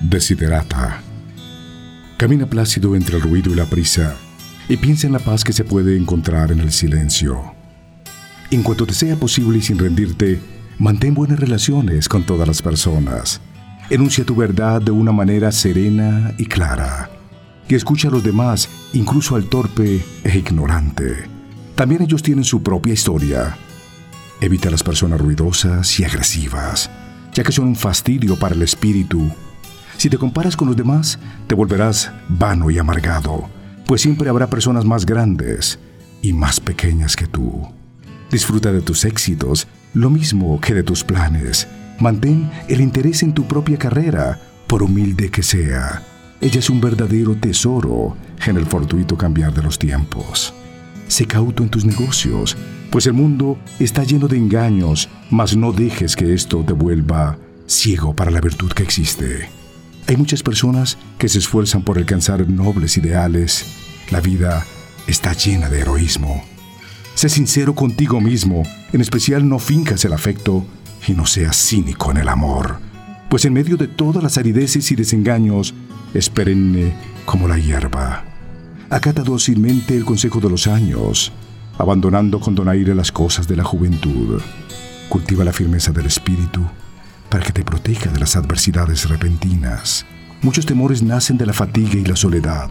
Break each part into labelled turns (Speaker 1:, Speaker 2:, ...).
Speaker 1: Desiderata. Camina plácido entre el ruido y la prisa y piensa en la paz que se puede encontrar en el silencio. En cuanto te sea posible y sin rendirte, mantén buenas relaciones con todas las personas. Enuncia tu verdad de una manera serena y clara. Y escucha a los demás, incluso al torpe e ignorante. También ellos tienen su propia historia. Evita las personas ruidosas y agresivas, ya que son un fastidio para el espíritu. Si te comparas con los demás, te volverás vano y amargado, pues siempre habrá personas más grandes y más pequeñas que tú. Disfruta de tus éxitos, lo mismo que de tus planes Mantén el interés en tu propia carrera, por humilde que sea. Ella es un verdadero tesoro en el fortuito cambiar de los tiempos. Sé cauto en tus negocios, pues el mundo está lleno de engaños, mas no dejes que esto te vuelva ciego para la virtud que existe. Hay muchas personas que se esfuerzan por alcanzar nobles ideales. La vida está llena de heroísmo. Sé sincero contigo mismo, en especial no fincas el afecto y no seas cínico en el amor, pues en medio de todas las arideces y desengaños es perenne como la hierba. Acata dócilmente el consejo de los años, abandonando con donaire las cosas de la juventud. Cultiva la firmeza del espíritu para que te proteja de las adversidades repentinas. Muchos temores nacen de la fatiga y la soledad.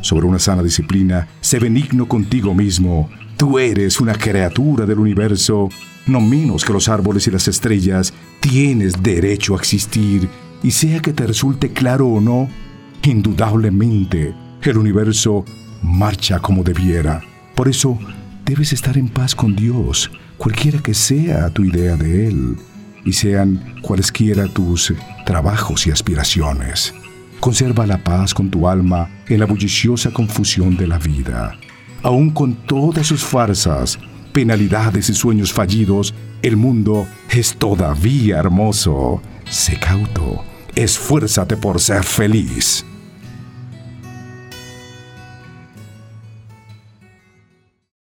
Speaker 1: Sobre una sana disciplina, sé benigno contigo mismo. Tú eres una criatura del universo no menos que los árboles y las estrellas, tienes derecho a existir, y sea que te resulte claro o no, indudablemente el universo marcha como debiera. Por eso debes estar en paz con Dios, cualquiera que sea tu idea de Él, y sean cualesquiera tus trabajos y aspiraciones. Conserva la paz con tu alma en la bulliciosa confusión de la vida. Aun con todas sus farsas, penalidades y sueños fallidos, el mundo es todavía hermoso. Sé cauto, esfuérzate por ser feliz.